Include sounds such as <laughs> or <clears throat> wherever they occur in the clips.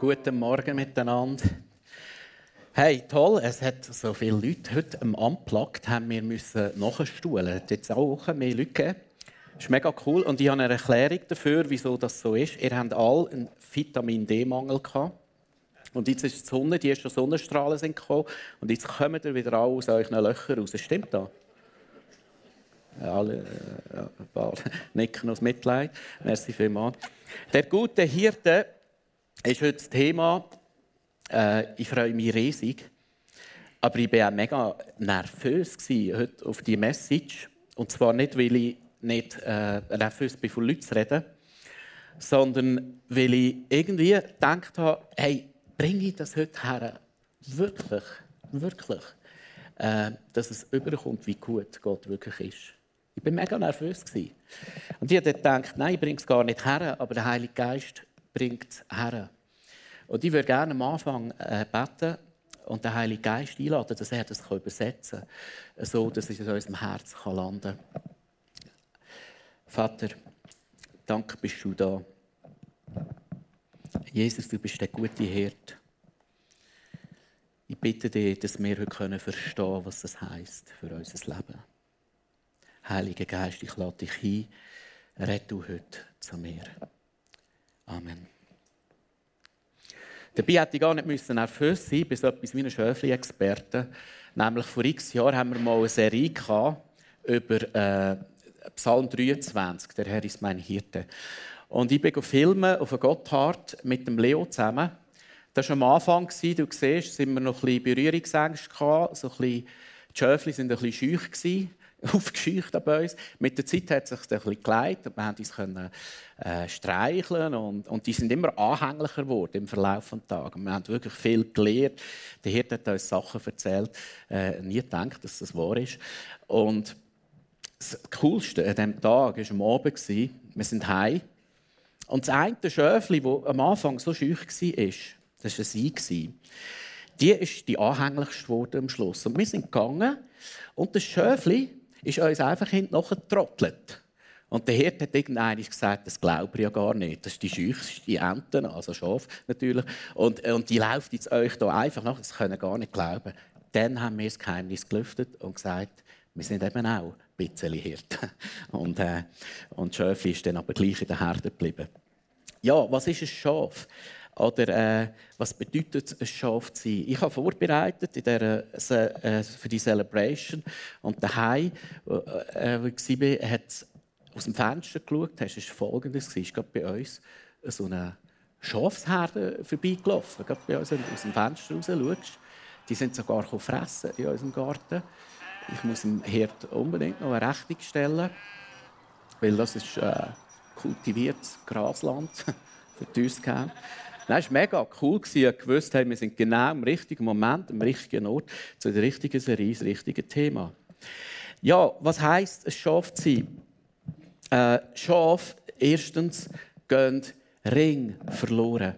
Guten Morgen miteinander. Hey, toll, es hat so viele Leute heute am Unplugged haben wir müssen nachstuhlen. Es hat jetzt auch mehr Leute gegeben. Das ist mega cool und ich habe eine Erklärung dafür, wieso das so ist. Ihr habt alle einen Vitamin D-Mangel gehabt. Und jetzt ist die Sonne, die ersten Sonnenstrahlen sind gekommen und jetzt kommen ihr wieder alle aus euren Löchern raus. Stimmt das? alle äh, ein paar <laughs> nicken aus Mitleid. Merci vielmals. Der gute Hirte ist heute das Thema. Äh, ich freue mich riesig. Aber ich war auch mega nervös heute auf die Message. Und zwar nicht, weil ich nicht äh, nervös bin, von Leuten zu reden, sondern weil ich irgendwie gedacht habe, hey, bringe ich das heute her? Wirklich, wirklich. Äh, dass es überkommt, wie gut Gott wirklich ist. Ich war mega nervös. Und ich habe gedacht, nein, ich bringe es gar nicht her, aber der Heilige Geist bringt es her. Und ich würde gerne am Anfang äh, beten und den Heiligen Geist einladen, dass er das übersetzen kann, so dass es in unserem Herz landen kann. Vater, danke bist du da. Jesus, du bist der gute Hirt. Ich bitte dich, dass wir heute verstehen können, was das heisst für unser Leben. Heiliger Geist, ich lade dich ein, red du heute zu mir. Amen. Dabei hätte ich gar nicht nervös sein bis etwas wie ein Schöfli-Experte. Nämlich vor x Jahren haben wir mal eine Serie über äh, Psalm 23, der Herr ist mein Hirte. Und ich bin filmen auf Gotthard mit dem Leo zusammen. Das war am Anfang, du siehst, sind wir noch ein bisschen Berührungsängste gehabt, so ein bisschen, die Schöfli waren ein bisschen scheu <laughs> aufgescheucht bei uns. Mit der Zeit hat es sich ein bisschen geleitet und wir haben uns können, äh, streicheln und, und die sind immer anhänglicher geworden im Verlauf des Tages. Wir haben wirklich viel gelernt. Der Hirt hat uns Sachen erzählt, äh, nie gedacht, dass das wahr ist. Und das Coolste an diesem Tag war am Abend. Wir sind heim. Und das eine Schöfli, das am Anfang so scheu war, das war ein Ei. Die ist die anhänglichste geworden am Schluss. Und wir sind gegangen und das Schöfli ist uns einfach hinten getrottelt. Und der Hirt hat irgendwann gesagt, das glaube ich ja gar nicht. Das ist die scheuchste Ente, also Schaf natürlich. Und, und die läuft jetzt euch da einfach nach, das können gar nicht glauben. Dann haben wir das Geheimnis gelüftet und gesagt, wir sind eben auch ein bisschen Hirten. <laughs> Und, äh, und Schöfli ist dann aber gleich in der Herde geblieben. Ja, was ist ein Schaf? Oder äh, was bedeutet es, ein Schaf zu sein? Ich habe vorbereitet in der, äh, für die Celebration und daheim, äh, wo ich war, hat aus dem Fenster geschaut. Das war folgendes: Es ist gerade bei uns so eine Schafsherde vorbeigelaufen. Gerade bei uns aus dem Fenster raus schaust. Die sind sogar fressen in unserem Garten. Ich muss dem Herd unbedingt noch eine Rechnung stellen, weil das ist äh, kultiviertes Grasland <laughs> für uns. Gegeben. Das war mega cool. Ich wusste, wir sind genau im richtigen Moment, am richtigen Ort, zu der richtigen Serie, das richtige Thema. Ja, was heisst ein Schaf zu sein? Äh, Schaf, erstens, gehen Ring verloren.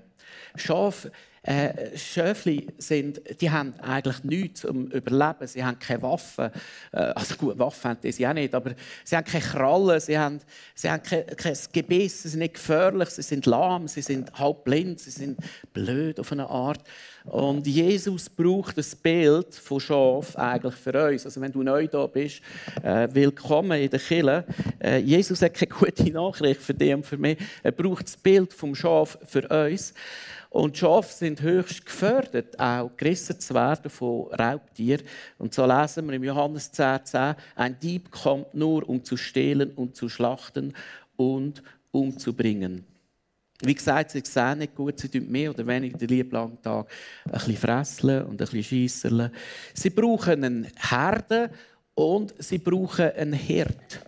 Schaf äh, Schöfli sind, die haben eigentlich nichts zum Überleben. Sie haben keine Waffen. Äh, also gut, Waffen haben sie auch nicht, aber sie haben keine Krallen, sie haben, sie haben kein, kein Gebiss, sie sind nicht gefährlich, sie sind lahm, sie sind halb blind, sie sind blöd auf eine Art. Und Jesus braucht das Bild von Schaf eigentlich für uns. Also wenn du neu da bist, äh, willkommen in der Kirche. Äh, Jesus hat keine gute Nachricht für dich und für mich. Er braucht das Bild vom Schaf für uns. Und Schafe sind höchst gefördert, auch gerissen zu werden von Raubtieren. Und so lesen wir im Johannes 10, 10, ein Dieb kommt nur, um zu stehlen und zu schlachten und umzubringen. Wie gesagt, sie sehen nicht gut, sie tun mehr oder weniger den lieben Tag ein bisschen fressen und ein bisschen schiessen. Sie brauchen einen Herde und sie brauchen einen Hirt.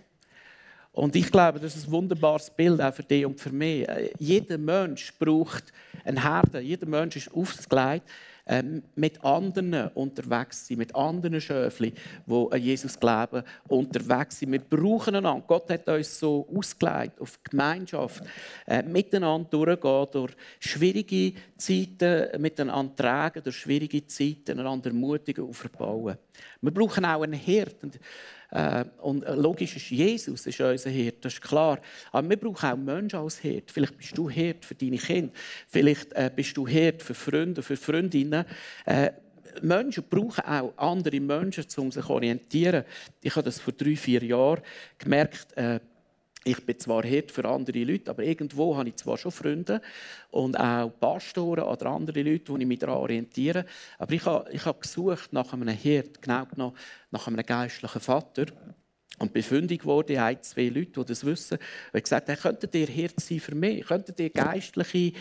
Und ich glaube, das ist ein wunderbares Bild auch für dich und für mich. Äh, jeder Mensch braucht einen Herde. Jeder Mensch ist aufgelegt, ähm, mit anderen unterwegs sein, mit anderen Schöfli, die an Jesus glauben, unterwegs sind. Wir brauchen einander. Gott hat uns so ausgelegt auf Gemeinschaft, äh, miteinander durchgehen, durch schwierige Zeiten miteinander tragen, durch schwierige Zeiten einander ermutigen und verbauen. Wir brauchen auch einen Hirt. Äh, und logisch ist Jesus ist unser Hirt, das ist klar. Aber wir brauchen auch Menschen als Hirt. Vielleicht bist du Hirt für deine Kinder. Vielleicht äh, bist du Hirt für Freunde, für Freundinnen. Äh, Menschen brauchen auch andere Menschen, um sich zu orientieren. Ich habe das vor drei, vier Jahren gemerkt. Äh, ich bin zwar Hirt für andere Leute, aber irgendwo habe ich zwar schon Freunde und auch Pastoren oder andere Leute, die ich mich daran orientiere. Aber ich habe, ich habe gesucht nach einem Hirt, genau genommen nach einem geistlichen Vater. Und bin fündig geworden, ein, zwei Leute, die das wissen, und gesagt haben, könntet ihr Hirt sein für mich? Könntet ihr geistliche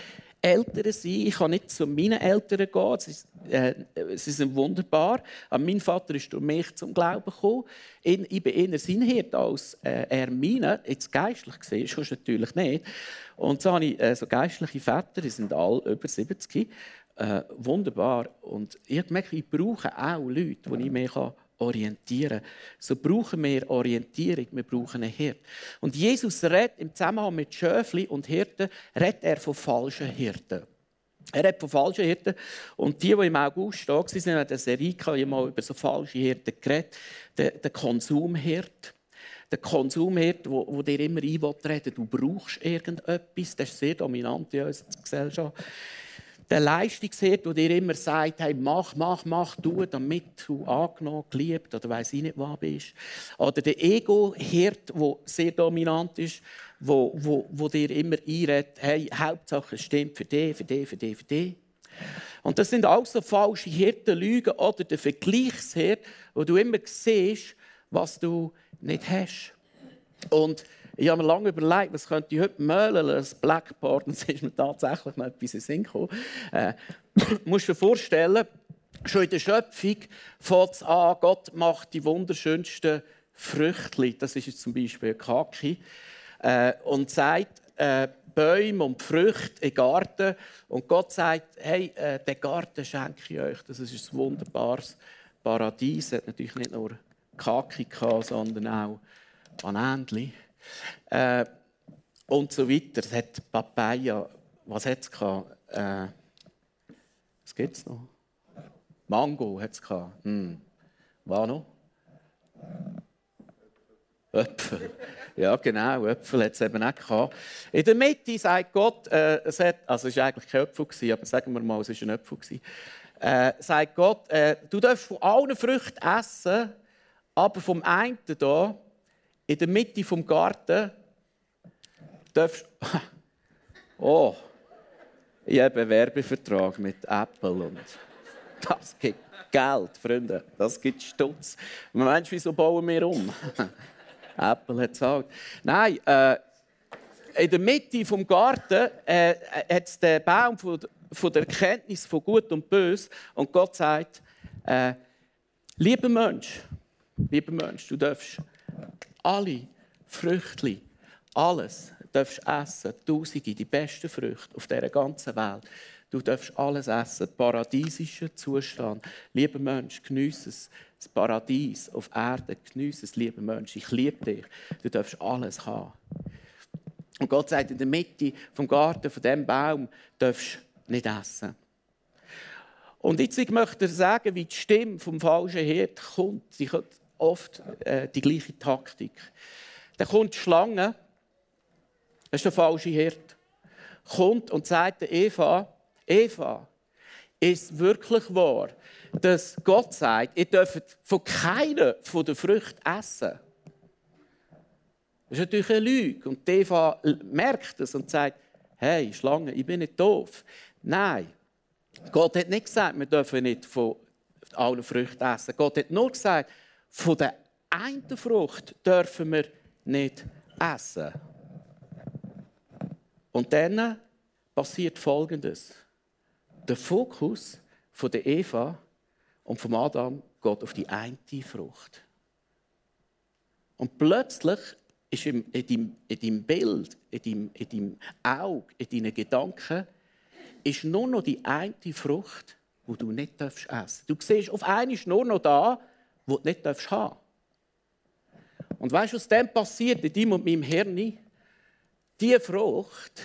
Eltern sein. Ich kann nicht zu meinen Eltern gehen. Äh, sie sind wunderbar. Aber mein Vater ist durch mich zum Glauben gekommen. Ich bin eher sein Hirt als äh, er meine. Jetzt geistlich gesehen, ist natürlich nicht. Und so habe ich äh, so geistliche Väter, die sind alle über 70. Äh, wunderbar. Und ich habe gemerkt, ich brauche auch Leute, die ich mich orientieren. So brauchen wir Orientierung, wir brauchen einen Hirt. Und Jesus redet im Zusammenhang mit Schöfli und Hirten, redet er von falschen Hirten. Er redet von falschen Hirten. Und die, die im August da waren, haben in der Serie mal über so falsche Hirten geredet. Der, der Konsumhirt. Der Konsumhirt, wo, wo dir immer einreden du brauchst irgendetwas. Das ist sehr dominant in unserer Gesellschaft der Leistungshirt, der dir immer sagt, hey, mach, mach, mach, tu, damit du angenommen, geliebt oder weiß ich nicht was bist. Oder der Ego-Hirt, der sehr dominant ist, wo, wo, wo dir immer einredet, hey, Hauptsache es stimmt für dich, für dich, für dich, für dich. Und das sind auch so falsche Hirtenlügen oder der Vergleichshirt, wo du immer siehst, was du nicht hast. Und ich habe mir lange überlegt, was könnte ich heute möhlen, <laughs> das Blackboard, und es ist mir tatsächlich noch etwas in den Sinn gekommen. Äh, <coughs> musst dir vorstellen, schon in der Schöpfung fängt es an, Gott macht die wunderschönsten Früchte, das ist jetzt zum Beispiel ein Kaki, äh, und sagt, äh, Bäume und Früchte im Garten. Und Gott sagt, hey, äh, den Garten schenke ich euch. Das ist ein wunderbares Paradies. Es hat natürlich nicht nur Kaki, sondern auch Bananenli. Äh, und so weiter. Es hat Papaya, was hat es Äh, was gibt es noch? Mango hat es Hm. Was noch? Äpfel. Ja, genau, Äpfel hat es eben auch gehabt. In der Mitte sagt Gott, äh, es, hat, also es war eigentlich kein Äpfel, aber sagen wir mal, es war ein Äpfel. Äh, sagt Gott, äh, du darfst von allen Früchten essen, aber vom einen hier in der Mitte vom Garten darfst <laughs> Oh, ich habe einen Werbevertrag mit Apple und das gibt Geld, Freunde. Das gibt Stutz. Man Mensch, wieso bauen wir um? <laughs> Apple hat gesagt. Nein, äh, in der Mitte vom Garten äh, hat es den Baum von, von der Erkenntnis von Gut und Bös und Gott sagt: äh, Lieber Mensch, lieber Mensch, du darfst alle Früchte, alles darfst essen, Tausende, die besten Früchte auf dieser ganzen Welt. Du darfst alles essen, paradiesischen Zustand. Lieber Mensch, geniesse es. Das Paradies auf Erde, geniesse es, lieber Mensch. Ich liebe dich. Du darfst alles haben. Und Gott sagt, in der Mitte vom Garten, von dem Baum, darfst du nicht essen. Und jetzt möchte ich sagen, wie die Stimme vom falschen Hirt kommt. Sie hat oft äh, die gleiche Taktik. Dann kommt die Schlange, das ist der falsche Hirt, kommt und sagt Eva, Eva, ist wirklich wahr, dass Gott sagt, ihr dürft von keiner von den Früchten essen. Das ist natürlich eine Lüge. Und Eva merkt es und sagt, hey, Schlange, ich bin nicht doof. Nein, Gott hat nicht gesagt, wir dürfen nicht von allen Früchten essen. Gott hat nur gesagt, von der einen Frucht dürfen wir nicht essen. Und dann passiert Folgendes. Der Fokus von der Eva und vom Adam geht auf die eine Frucht. Und plötzlich ist in deinem, in deinem Bild, in deinem, in deinem Auge, in deinen Gedanken, ist nur noch die eine Frucht, die du nicht essen darfst. Du siehst auf einmal nur noch da, wo du nicht haben darfst. Und weißt du, was dann passiert in deinem und meinem Hirn? Diese Frucht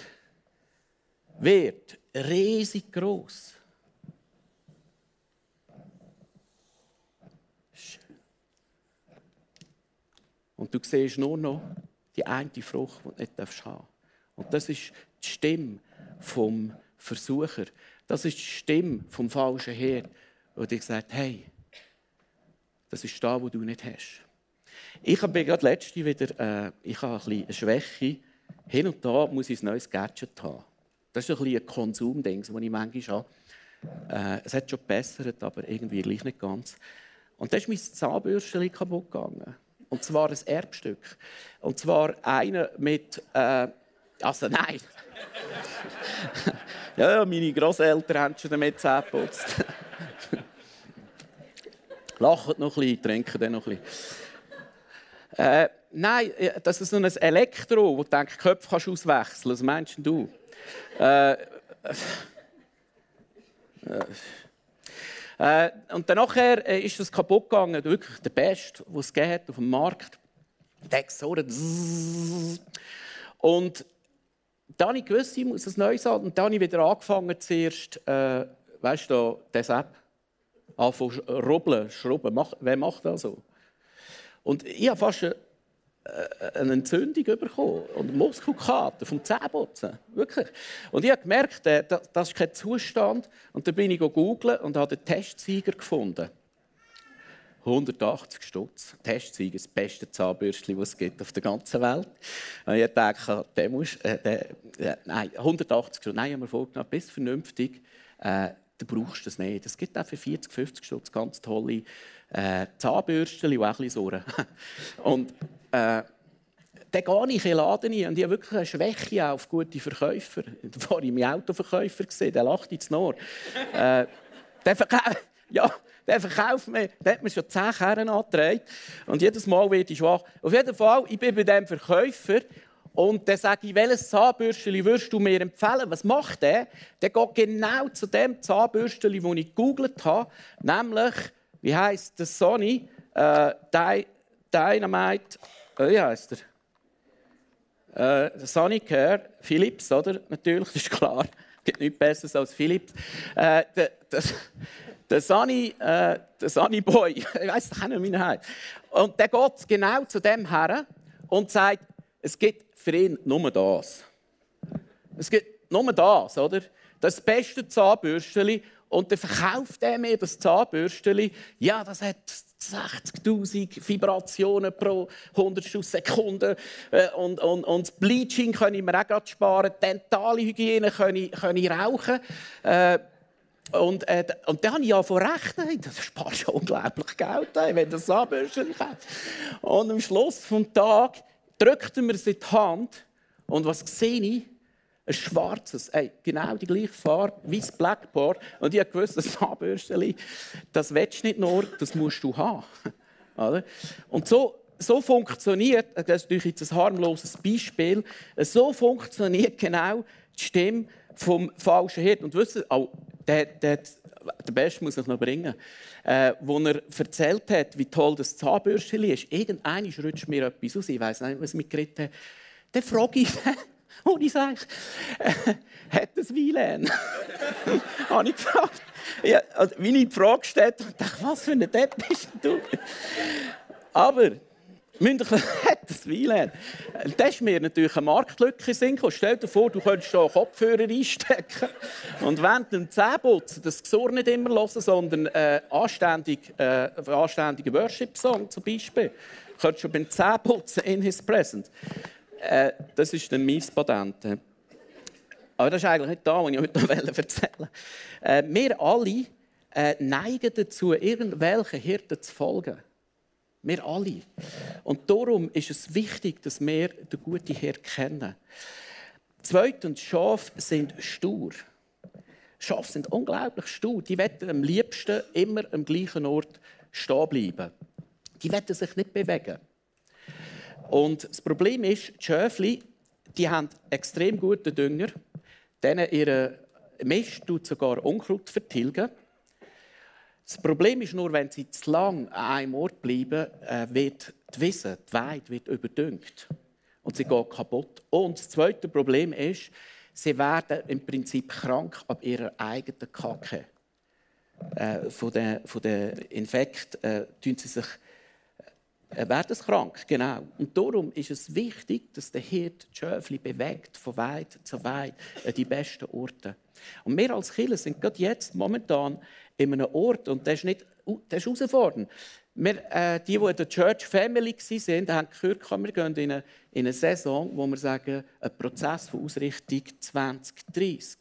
wird riesig groß. Und du siehst nur noch die eine Frucht, die du nicht haben darfst. Und das ist die Stimme vom Versucher. Das ist die Stimme vom falschen Herd, der dir sagt, hey, das ist da, wo du nicht hast. Ich habe gerade letzte wieder, äh, ich habe ein bisschen eine Schwäche. Hin und da muss ich ein neues Gadget haben. Das ist ein, bisschen ein Konsumding, das ich manchmal habe. Äh, es hat schon gebessert, aber irgendwie gleich nicht ganz. Und da ist mein Zahnbürstchen kaputt gegangen. Und zwar ein Erbstück. Und zwar einer mit. Äh, also nein. <laughs> ja, meine Großeltern haben schon damit Zähne geputzt. <laughs> Lacht noch ein bisschen, trinken dann noch ein bisschen. Äh, nein, das ist so ein Elektro, wo du denkst, Köpfe kannst auswechseln. Was meinst du? Äh, äh, und dann äh, ist das kaputt gegangen, wirklich der Beste, den es geht auf dem Markt. So Und dann habe ich gewusst, ich muss ein neues haben. Und dann habe ich wieder angefangen, zuerst, äh, weißt du, das App, anfangen rubbeln, schrubben. Mach, wer macht das so? Und ich habe fast eine, äh, eine Entzündung bekommen und Muskelkater vom Zähneputzen. Wirklich. Und ich habe gemerkt, äh, das ist kein Zustand. Und dann bin ich googeln und habe den Testsieger gefunden. 180 Stutz. Testsieger, das beste Zahnbürstchen, das es gibt auf der ganzen Welt. Und ich dachte, der muss, äh, der, äh, nein, 180 Stutz. Nein, ich habe mir vorgenommen, bist vernünftig, äh, du brauchst das nicht. Es gibt auch für 40, 50 Stutz ganz tolle äh, Zahnbürstchen, die auch ein bisschen. <laughs> Und äh, dann gehe ich in den Laden rein und ich habe wirklich eine Schwäche auf gute Verkäufer. <laughs> Da war ich meinen Autoverkäufer, der lacht ins Ohr. äh, der, verkau <laughs> ja, der verkauft mir, der hat mir schon zehn Kerren angetragen und jedes Mal werde ich schwach. Auf jeden Fall, ich bin bei diesem Verkäufer und sage ich, welches Zahnbürstchen würdest du mir empfehlen? Was macht der? Der geht genau zu dem Zahnbürstchen, das ich gegoogelt habe, nämlich wie heißt der Sony äh, Dynamite, wie heißt er? Äh, Sonicare, Philips, oder? Natürlich, das <laughs> ist klar. Es gibt nichts Besseres als Philips. Äh, der, der, der Sunny, äh, der Sunny Boy, <laughs> ich weiß nicht, wie er heißt. Und der geht genau zu dem her und sagt, es gibt für ihn nur das. Es gibt nur das, oder? Das beste Zahnbürstchen und dann verkauft er mir das Zahnbürstchen. Ja, das hat 60.000 Vibrationen pro 100 Sekunde. Äh, und, und, und das Bleaching kann ich mir auch sparen. Dentale Hygiene kann ich, kann ich rauchen. Äh, und, äh, und dann habe ich ja von rechnen, das spart schon unglaublich Geld, wenn das Zahnbürstchen hat. Und am Schluss des Tages drückt er mir es in die Hand. Und was sehe ich? Ein schwarzes, ey, genau die gleiche Farbe wie das Blackboard. Und ich gewusst, das Zahnbürstchen, das willst du nicht nur, das musst du haben. <laughs> Und so, so funktioniert, das ist natürlich jetzt ein harmloses Beispiel, so funktioniert genau die Stimme vom falschen Hirt. Und wisst ihr, auch der, der, der Beste muss ich noch bringen, äh, wo er erzählt hat, wie toll das Zahnbürstchen ist. Irgendeiner rutscht mir etwas aus, ich weiß nicht, was mit geritten hat. Dann frage ich und ich sage, hat das WLAN? <laughs> habe ich gefragt. Ja, also, wie ich die Frage gestellt habe, dachte was für ein Depp bist du? Aber, München <laughs> hat das WLAN. Das ist mir natürlich eine Marktlücke Sinn Stell dir vor, du könntest hier Kopfhörer einstecken und während dem Zähneputzen das Gesur nicht immer hören, sondern äh, anständig, äh, anständigen Worship-Song zum Beispiel. Du könntest schon beim Zähneputzen in his present. Äh, das ist der mein. Aber das ist eigentlich nicht da, was ich heute noch <laughs> erzählen wollte. Äh, wir alle äh, neigen dazu, irgendwelchen Hirten zu folgen. Wir alle. Und darum ist es wichtig, dass wir den guten Hirt kennen. Zweitens, Schafe sind stur. Schafe sind unglaublich stur. Die wollen am liebsten immer am gleichen Ort stehen bleiben. Die wollen sich nicht bewegen. Und das Problem ist, die Schöfli, die haben extrem guten Dünger. Denen ihre Mist tut sogar Unkraut vertilgen. Das Problem ist nur, wenn sie zu lang an einem Ort bleiben, äh, wird die Wiese, die Weide, wird überdüngt. Und sie geht kaputt. Und das zweite Problem ist, sie werden im Prinzip krank ab ihrer eigenen Kacke. Äh, von den, von Infekt äh, tun sie sich werden krank, genau. Und darum ist es wichtig, dass der Hirt die Schöfli bewegt, von weit zu weit, an die besten Orte. Und wir als Kinder sind gerade jetzt momentan in einem Ort, und das ist, nicht, das ist herausfordernd. Wir, äh, die, die in der Church Family waren, haben gehört, wir gehen in eine, in eine Saison, wo wir sagen, ein Prozess von Ausrichtung 2030.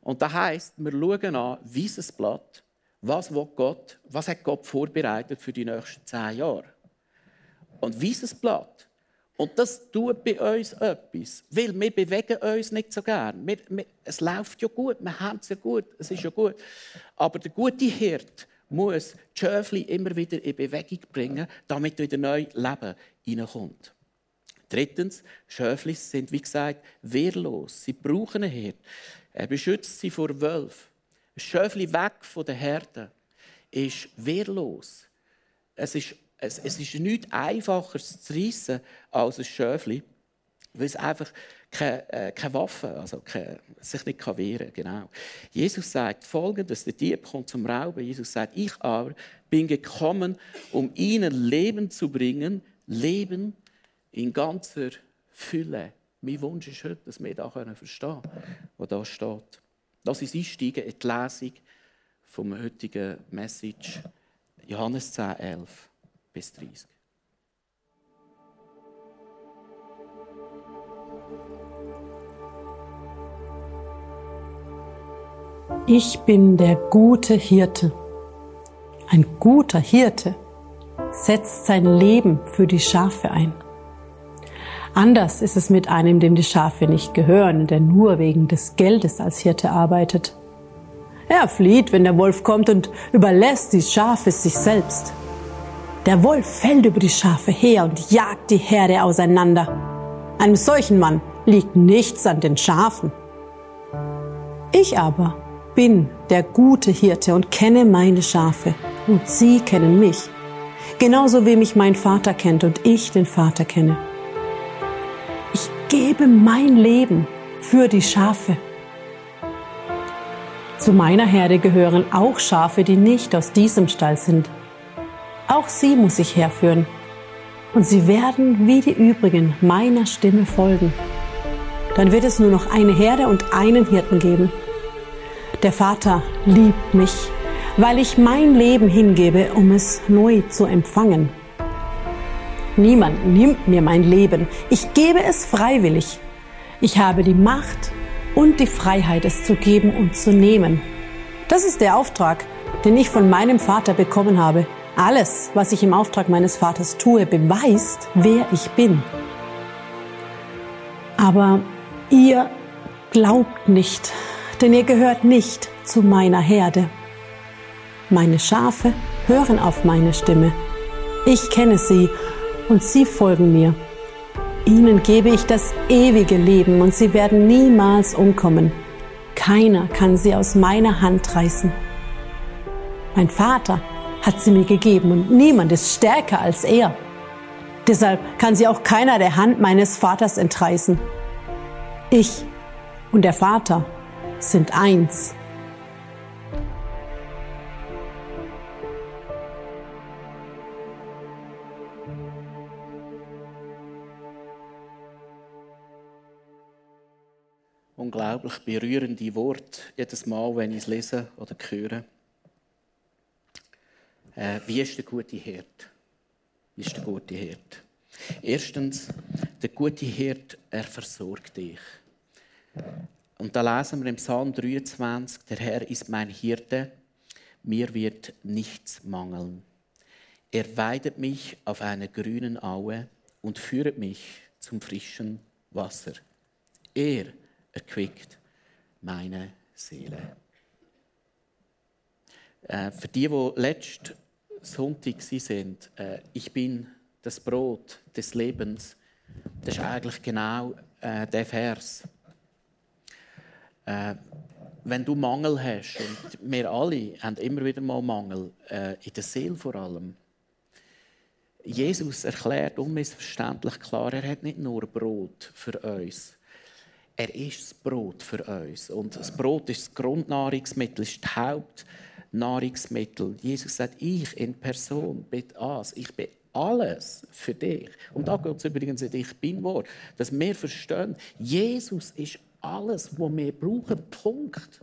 Und das heisst, wir schauen an, wie es Blatt, was, Gott, was hat Gott vorbereitet für die nächsten zehn Jahre. Und wie es Blatt. Und das tut bei uns etwas, weil wir bewegen uns nicht so gern. Wir, wir, es läuft ja gut, wir haben es ja gut, es ist ja gut. Aber der gute Hirt muss die Schöfli immer wieder in Bewegung bringen, damit wieder neu Leben hineinkommt. Drittens, Schöfli sind, wie gesagt, wehrlos. Sie brauchen einen Hirt. Er beschützt sie vor Wölfen. Ein Schöfli weg von der Herde ist wehrlos. Es ist, es, es ist nichts einfacher zu reissen als ein Schöfli, weil es einfach keine, äh, keine Waffe, also keine, sich nicht wehren kann. Genau. Jesus sagt folgendes: Der Dieb kommt zum Rauben. Jesus sagt: Ich aber bin gekommen, um ihnen Leben zu bringen, Leben in ganzer Fülle. Mein Wunsch ist heute, dass wir das verstehen können, was da steht. Lass uns einsteigen in die Lesung vom heutigen Message Johannes 10, 11 bis 30. Ich bin der gute Hirte. Ein guter Hirte setzt sein Leben für die Schafe ein. Anders ist es mit einem, dem die Schafe nicht gehören, der nur wegen des Geldes als Hirte arbeitet. Er flieht, wenn der Wolf kommt und überlässt die Schafe sich selbst. Der Wolf fällt über die Schafe her und jagt die Herde auseinander. Einem solchen Mann liegt nichts an den Schafen. Ich aber bin der gute Hirte und kenne meine Schafe und sie kennen mich. Genauso wie mich mein Vater kennt und ich den Vater kenne gebe mein Leben für die Schafe. Zu meiner Herde gehören auch Schafe, die nicht aus diesem Stall sind. Auch sie muss ich herführen. Und sie werden wie die übrigen meiner Stimme folgen. Dann wird es nur noch eine Herde und einen Hirten geben. Der Vater liebt mich, weil ich mein Leben hingebe, um es neu zu empfangen. Niemand nimmt mir mein Leben. Ich gebe es freiwillig. Ich habe die Macht und die Freiheit, es zu geben und zu nehmen. Das ist der Auftrag, den ich von meinem Vater bekommen habe. Alles, was ich im Auftrag meines Vaters tue, beweist, wer ich bin. Aber ihr glaubt nicht, denn ihr gehört nicht zu meiner Herde. Meine Schafe hören auf meine Stimme. Ich kenne sie und sie folgen mir. Ihnen gebe ich das ewige Leben und sie werden niemals umkommen. Keiner kann sie aus meiner Hand reißen. Mein Vater hat sie mir gegeben und niemand ist stärker als er. Deshalb kann sie auch keiner der Hand meines Vaters entreißen. Ich und der Vater sind eins. Unglaublich berührende Worte, jedes Mal, wenn ich es lese oder höre. Äh, wie ist der gute Hirt? Wie ist der gute Hirt? Erstens, der gute Hirt, er versorgt dich. Und da lesen wir im Psalm 23, der Herr ist mein Hirte, mir wird nichts mangeln. Er weidet mich auf einer grünen Aue und führt mich zum frischen Wasser. Er erquickt meine Seele. Äh, für die, die letzten Sonntag sind, äh, ich bin das Brot des Lebens, das ist eigentlich genau äh, der Vers. Äh, wenn du Mangel hast, und wir alle haben immer wieder mal Mangel, äh, in der Seele vor allem, Jesus erklärt unmissverständlich klar, er hat nicht nur Brot für uns, er ist das Brot für uns. Und das Brot ist das Grundnahrungsmittel, ist das Hauptnahrungsmittel. Jesus sagt, ich in Person bin das. Ich bin alles für dich. Und da geht es übrigens in dich bin Wort, dass wir verstehen, Jesus ist alles, was wir brauchen. Punkt.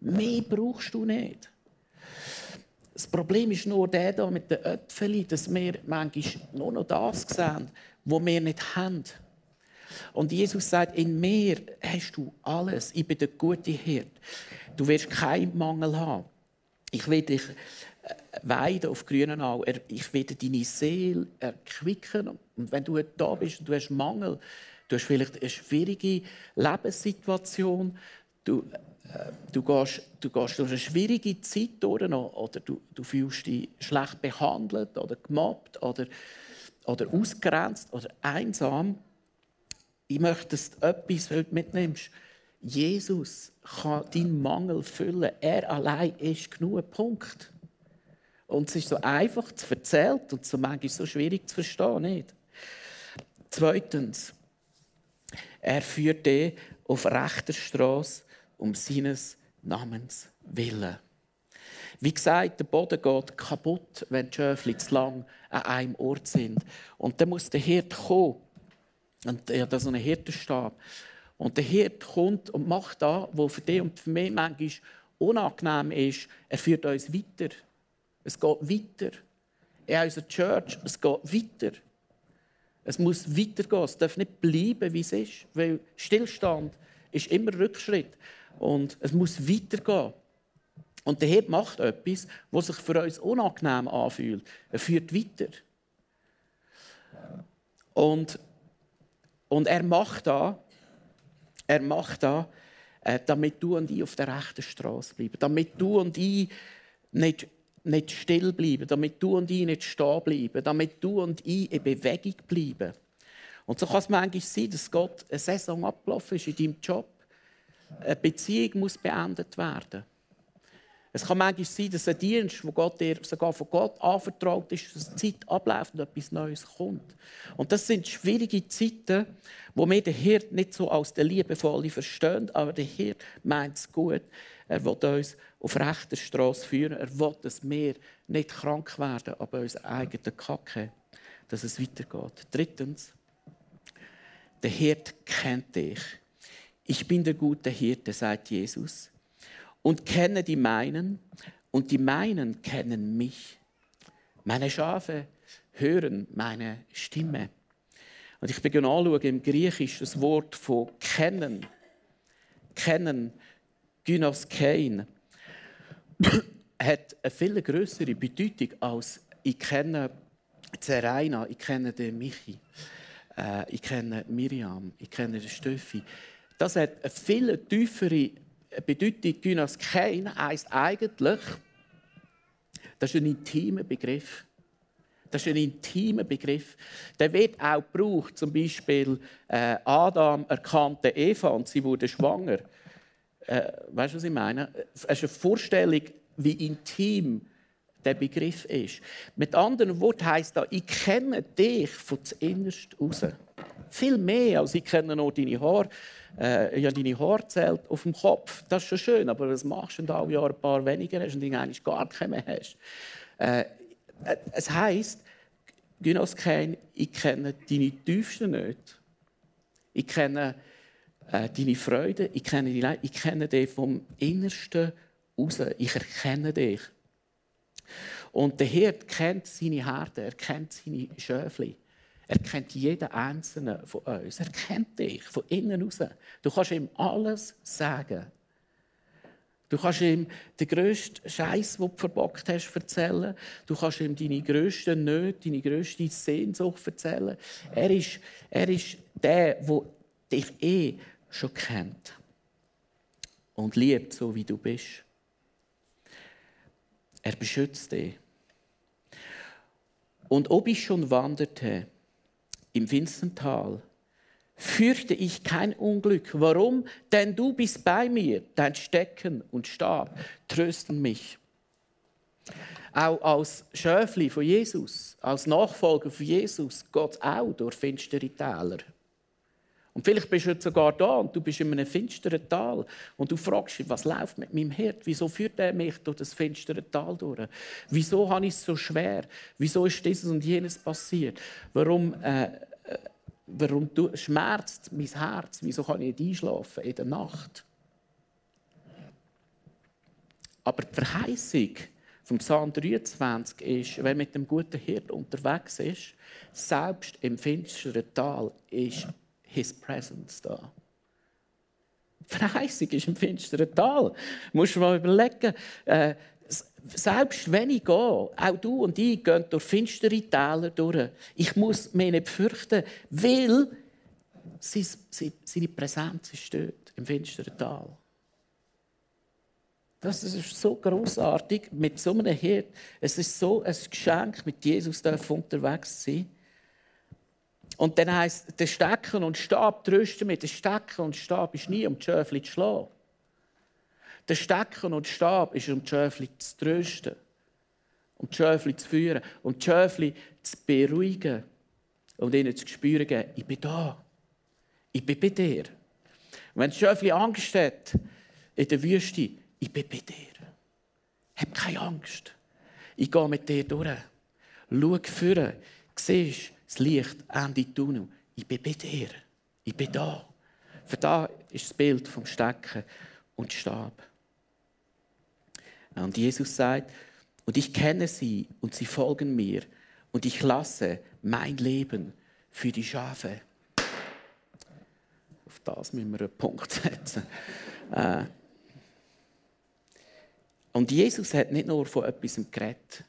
Mehr brauchst du nicht. Das Problem ist nur der da mit den Äpfeln, dass wir manchmal nur noch das sehen, was wir nicht haben. Und Jesus sagt, in mir hast du alles. Ich bin der gute Hirt. Du wirst keinen Mangel haben. Ich will dich äh, weiden auf grünen Au. Ich will deine Seele erquicken. Und wenn du da bist und du hast Mangel, du hast vielleicht eine schwierige Lebenssituation, du, äh, du, gehst, du gehst durch eine schwierige Zeit durch oder du, du fühlst dich schlecht behandelt oder gemobbt oder, oder ausgrenzt oder einsam, ich möchte, dass du etwas heute mitnimmst. Jesus kann deinen Mangel füllen. Er allein ist genug. Punkt. Und es ist so einfach zu erzählen und so manchmal so schwierig zu verstehen. Nicht? Zweitens, er führt dich auf rechter Straße um seines Namens willen. Wie gesagt, der Boden geht kaputt, wenn die Schöfli zu lang an einem Ort sind. Und dann muss der Hirt kommen und er hat so einen Hirtenstab. Und der Hirt kommt und macht das, was für dich und für mich manchmal unangenehm ist. Er führt uns weiter. Es geht weiter. In unserer Church, es geht weiter. Es muss weitergehen. Es darf nicht bleiben, wie es ist. Weil Stillstand ist immer Rückschritt. Und es muss weitergehen. Und der Hirt macht etwas, was sich für uns unangenehm anfühlt. Er führt weiter. Und und er macht da, er macht da, äh, damit du und ich auf der rechten Straße bleiben, damit du und ich nicht, nicht still bleiben, damit du und ich nicht stehen bleiben, damit du und ich in Bewegung bleiben. Und so kann es manchmal sein, dass Gott eine Saison abgelaufen ist in deinem Job. Eine Beziehung muss beendet werden. Es kann manchmal sein, dass ein Dienst, wo Gott dir sogar von Gott anvertraut ist, dass die Zeit abläuft und etwas Neues kommt. Und das sind schwierige Zeiten, wo wir den Hirt nicht so als der Liebevolle verstehen, aber der Hirt meint es gut. Er will uns auf rechter Straße führen. Er will, dass wir nicht krank werden, aber unsere eigenen Kacke, dass es weitergeht. Drittens, der Hirt kennt dich. Ich bin der gute Hirte, sagt Jesus und kenne die meinen und die meinen kennen mich. Meine Schafe hören meine Stimme. Und ich beginne anschauen im Griechisch das Wort von kennen. Kennen, Gynoskein, <clears throat> hat eine viel größere Bedeutung als ich kenne Zeraina, ich kenne den Michi, äh, ich kenne Miriam, ich kenne den Stöffi. Das hat eine viel tiefere Bedeutung Gynas Kein heisst eigentlich, das ist ein intimer Begriff. Das ist ein intimer Begriff. Der wird auch gebraucht. Zum Beispiel äh, Adam erkannte Eva und sie wurde schwanger. Äh, weißt du, was ich meine? Es ist eine Vorstellung, wie intim der Begriff ist. Mit anderen Worten heißt das, ich kenne dich von zuinnerst raus. Viel mehr als ich kenne nur deine Haare äh, ja, deine Haare auf dem Kopf. Das ist schon schön, aber was machst du, wenn du alle Jahre ein paar weniger hast und eigentlich gar keine mehr hast? Äh, es heisst, Gynoskein, ich kenne deine tiefsten nicht. Ich kenne äh, deine Freude, ich kenne, Leid, ich kenne dich vom Innersten raus. Ich erkenne dich. Und der Hirt kennt seine Herde, er kennt seine Schöfli. Er kennt jeden einzelnen von uns. Er kennt dich von innen raus. Du kannst ihm alles sagen. Du kannst ihm den grössten Scheiß, den du verbockt hast, erzählen. Du kannst ihm deine grössten Nöte, deine grösste Sehnsucht erzählen. Er ist, er ist der, der dich eh schon kennt und liebt, so wie du bist. Er beschützt dich. Und ob ich schon wanderte im finstern Tal, fürchte ich kein Unglück. Warum? Denn du bist bei mir, dein Stecken und Stab trösten mich. Auch als Schöfli von Jesus, als Nachfolger von Jesus, es auch durch finstere Täler. Und vielleicht bist du jetzt sogar da und du bist in einem finsteren Tal und du fragst dich, was läuft mit meinem Hirt? Wieso führt er mich durch das finstere Tal durch? Wieso habe ich es so schwer? Wieso ist dieses und jenes passiert? Warum, äh, äh warum schmerzt mein Herz? Wieso kann ich nicht einschlafen in der Nacht? Aber die Verheißung vom Psalm 23 ist, wer mit dem guten Hirt unterwegs ist, selbst im finsteren Tal ist His Presence da. Die Verheißung ist im finsteren Tal. Du musst dir mal überlegen, äh, selbst wenn ich gehe, auch du und ich gehen durch finstere Täler durch. Ich muss mich nicht fürchten, weil seine Präsenz ist dort, im finsteren Tal. Das ist so großartig mit so einem Hirt. Es ist so ein Geschenk, mit Jesus unterwegs zu sein. Und dann heisst der Stecken und Stab trösten mit. Der Stecken und Stab ist nie um die Schöfli zu schlagen. Der Stecken und Stab ist um die Schöfli zu trösten. Um die Schöfli zu führen. Um die Schöfli zu beruhigen. Und ihnen zu spüren ich bin da. Ich bin bei dir. Und wenn das Schöfli Angst hat in der Wüste, ich bin bei dir. Hab keine Angst. Ich gehe mit dir durch. Schau führen. Siehst das Licht Ende Tunnel. Ich bin bei dir. Ich bin da. Für da ist das Bild vom Stecken und Stab. Und Jesus sagt, und ich kenne sie und sie folgen mir und ich lasse mein Leben für die Schafe. Auf das müssen wir einen Punkt setzen. Äh, und Jesus hat nicht nur von etwas geredet.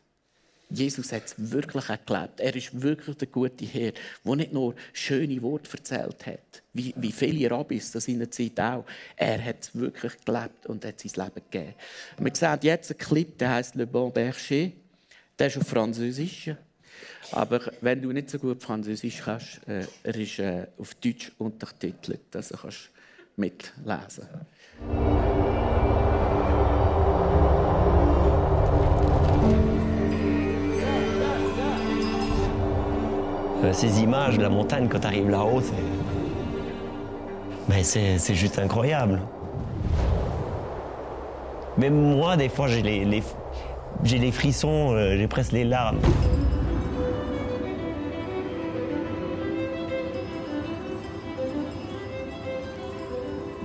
Jesus hat es wirklich erlebt. Er ist wirklich der gute Herr, der nicht nur schöne Worte erzählt hat, wie, wie viele Rabbis das in der Zeit auch. Er hat es wirklich gelebt und hat sein Leben gegeben. wir sehen jetzt einen Clip, der heißt Le Bon Berger. Der ist auf Französisch. Aber wenn du nicht so gut Französisch kannst, äh, er ist äh, auf Deutsch untertitelt, also kannst du mitlesen. Ces images de la montagne quand tu arrives là-haut, c'est. C'est juste incroyable. Même moi, des fois, j'ai les, frissons, euh, j'ai presque les larmes.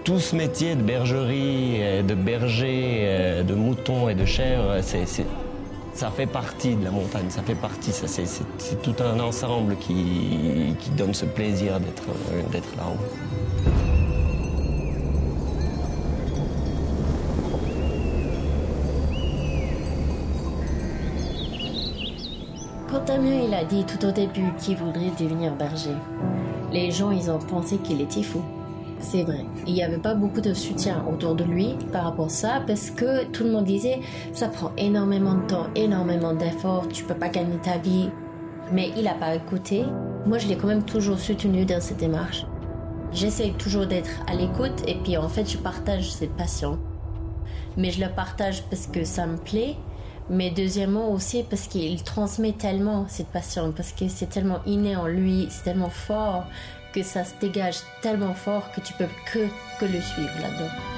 Tout ce métier de bergerie, de berger, euh, de mouton et de chèvre, c'est ça fait partie de la montagne, ça fait partie, ça, c'est, tout un ensemble qui, qui donne ce plaisir d'être, d'être là-haut. Quand Damien il a dit tout au début qu'il voudrait devenir berger, les gens ils ont pensé qu'il était fou. C'est vrai. Il n'y avait pas beaucoup de soutien autour de lui par rapport à ça parce que tout le monde disait ça prend énormément de temps, énormément d'efforts, tu peux pas gagner ta vie. Mais il n'a pas écouté. Moi, je l'ai quand même toujours soutenu dans cette démarche. J'essaye toujours d'être à l'écoute et puis en fait, je partage cette passion. Mais je le partage parce que ça me plaît. Mais deuxièmement aussi parce qu'il transmet tellement cette passion, parce que c'est tellement inné en lui, c'est tellement fort que ça se dégage tellement fort que tu peux que, le suivre là-dedans.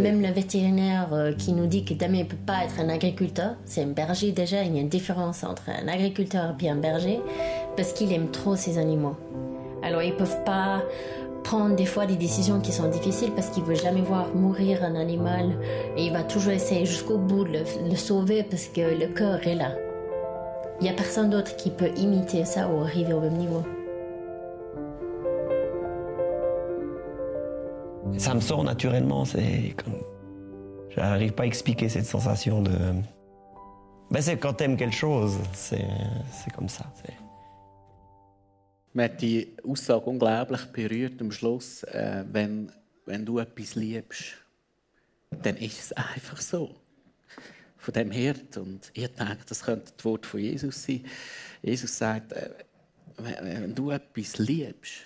Même le vétérinaire euh, qui nous dit que Damien ne peut pas être un agriculteur. C'est un berger déjà. Il y a une différence entre un agriculteur et un berger parce qu'il aime trop ses animaux. Alors ils peuvent pas prendre des fois des décisions qui sont difficiles parce qu'il veut jamais voir mourir un animal et il va toujours essayer jusqu'au bout de le, sauver parce que le cœur est là. Il n'y a personne d'autre qui peut imiter ça ou arriver au même niveau. Ça me sort naturellement, c'est comme... Je n'arrive pas à expliquer cette sensation de... Ben c'est quand t'aimes quelque chose, c'est comme ça. Mir hat die Aussage unglaublich berührt am Schluss, äh, wenn, wenn du etwas liebst, dann ist es einfach so. Von dem Hirt. Und ich denke, das könnte das Wort von Jesus sein. Jesus sagt, äh, wenn du etwas liebst,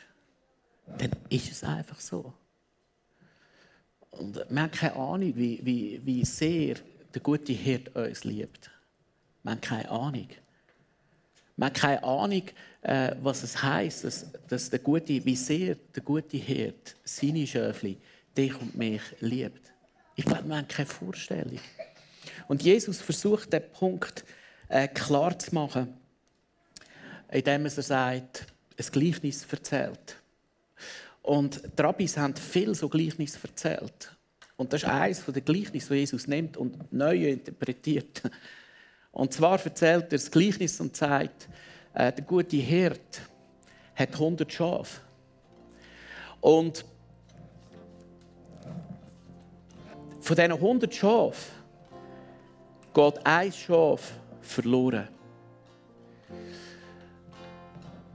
dann ist es einfach so. Und wir haben keine Ahnung, wie, wie, wie sehr der gute Hirt uns liebt. Wir haben keine Ahnung. Wir haben keine Ahnung, äh, was es heisst, dass, dass der gute, wie sehr der gute Hirt seine Schöfli, dich und mich liebt. Ich glaube, wir haben keine Vorstellung. Und Jesus versucht, den Punkt äh, klar zu machen, indem er sagt, ein Gleichnis erzählt. Und die Rabbis haben viel so Gleichnis erzählt. Und das ist eines der Gleichnisse, das Jesus nimmt und neu interpretiert. Und zwar erzählt er das Gleichnis und sagt, äh, der gute Hirt hat 100 Schafe. Und von diesen 100 Schafen geht ein Schaf verloren.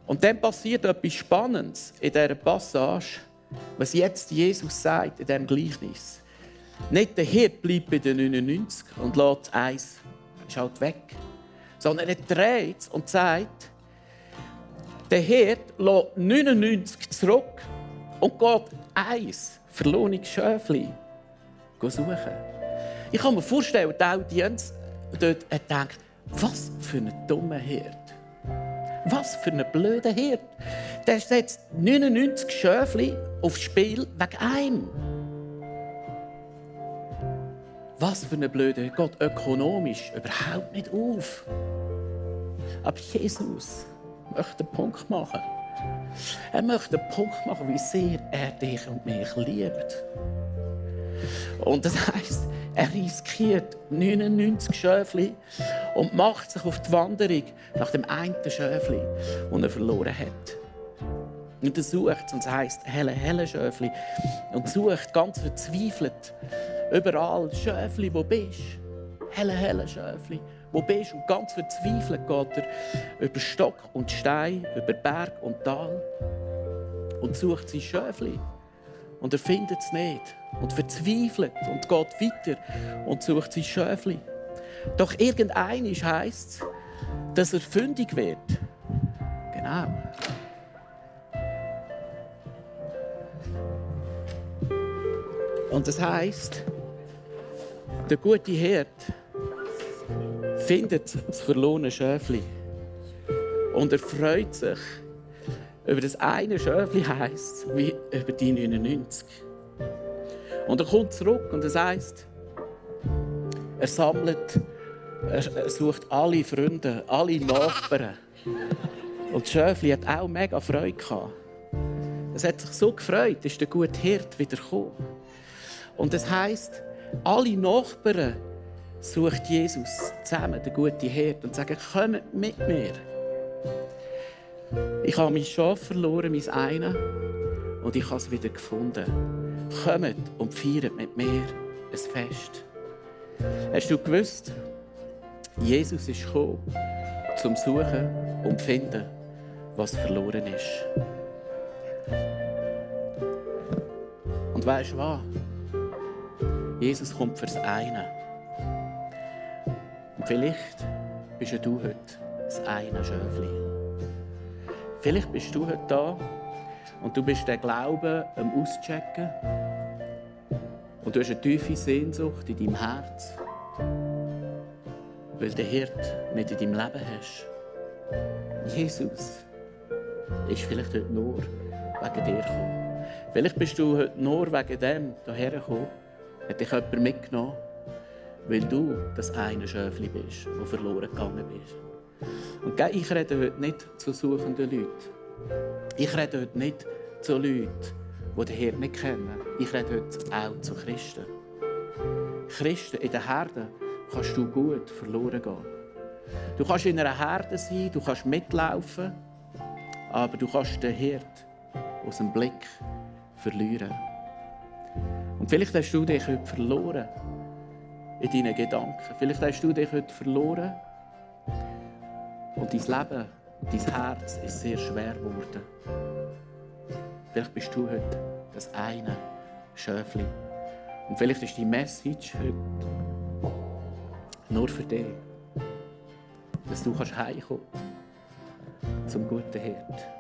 Und dann passiert etwas Spannendes in dieser Passage, was jetzt Jesus sagt in diesem Gleichnis. Nicht der Hirt bleibt bei den 99 und lässt eins ist halt weg. Sondern er dreht und sagt, der Hirt lässt 99 zurück und geht eins verlorene Schöfli suchen. Ich kann mir vorstellen, die Audienz dort denkt, was für ein dummer Hirt. Was für ein blöder Hirt. Der setzt 99 Schöfli aufs Spiel wegen einem. Was für ein blöder Gott ökonomisch überhaupt nicht auf. Aber Jesus möchte einen Punkt machen. Er möchte einen Punkt machen, wie sehr er dich und mich liebt. Und das heißt, er riskiert 99 Schöfli und macht sich auf die Wanderung nach dem einen Schöfli, das er verloren hat. Und er sucht, und es heisst helle, helle Schöfli, und sucht ganz verzweifelt überall Schöfli, wo bist Helle, helle Schöfli, wo bist Und ganz verzweifelt geht er über Stock und Stein, über Berg und Tal und sucht sein Schöfli. Und er findet es nicht und verzweifelt und geht weiter und sucht sein Schöfli. Doch irgendeinisch heisst es, dass er fündig wird. Genau. Und das heißt, der gute Herd findet das verlorene Schöfli und er freut sich über das eine Schöfli heisst wie über die 99. Und er kommt zurück und es heisst, er sammelt, er sucht alle Freunde, alle Nachbarn. Und das Schöfli hat auch mega Freude gehabt. Es hat sich so gefreut, ist der gute Hirt wieder gekommen. Und das heisst, alle Nachbarn sucht Jesus zusammen, der gute Hirt, und sagen, kommt mit mir. Ich habe mein Schaf verloren, mein eine, und ich habe es wieder gefunden. Kommt und feiert mit mir ein Fest. Hast du gewusst, Jesus ist gekommen, zum Suchen und Finden, was verloren ist. Und weißt du was? Jesus kommt fürs eine. Und vielleicht bist du heute das eine Schöfli. Vielleicht bist du heute da und du bist den Glauben am Auschecken. Und du hast eine tiefe Sehnsucht in deinem Herz, weil der Hirt nicht in deinem Leben hast. Jesus ist vielleicht heute nur wegen dir gekommen. Vielleicht bist du heute nur wegen dem hierher gekommen hat dich jemand mitgenommen, weil du das eine Schöfli bist, das verloren gegangen bist. Und ich rede heute nicht zu suchenden Leuten. Ich rede heute nicht zu Leuten, die den Herrn nicht kennen. Ich rede heute auch zu Christen. Christen in der Herde kannst du gut verloren gehen. Du kannst in einer Herde sein, du kannst mitlaufen, aber du kannst den Herd aus dem Blick verlieren. Und vielleicht hast du dich heute verloren in deinen Gedanken. Vielleicht hast du dich heute verloren und dein Leben dein Herz ist sehr schwer geworden. Vielleicht bist du heute das eine Schäfli. Und vielleicht ist die Message heute nur für dich, dass du heimkommen kannst zum guten Hirt.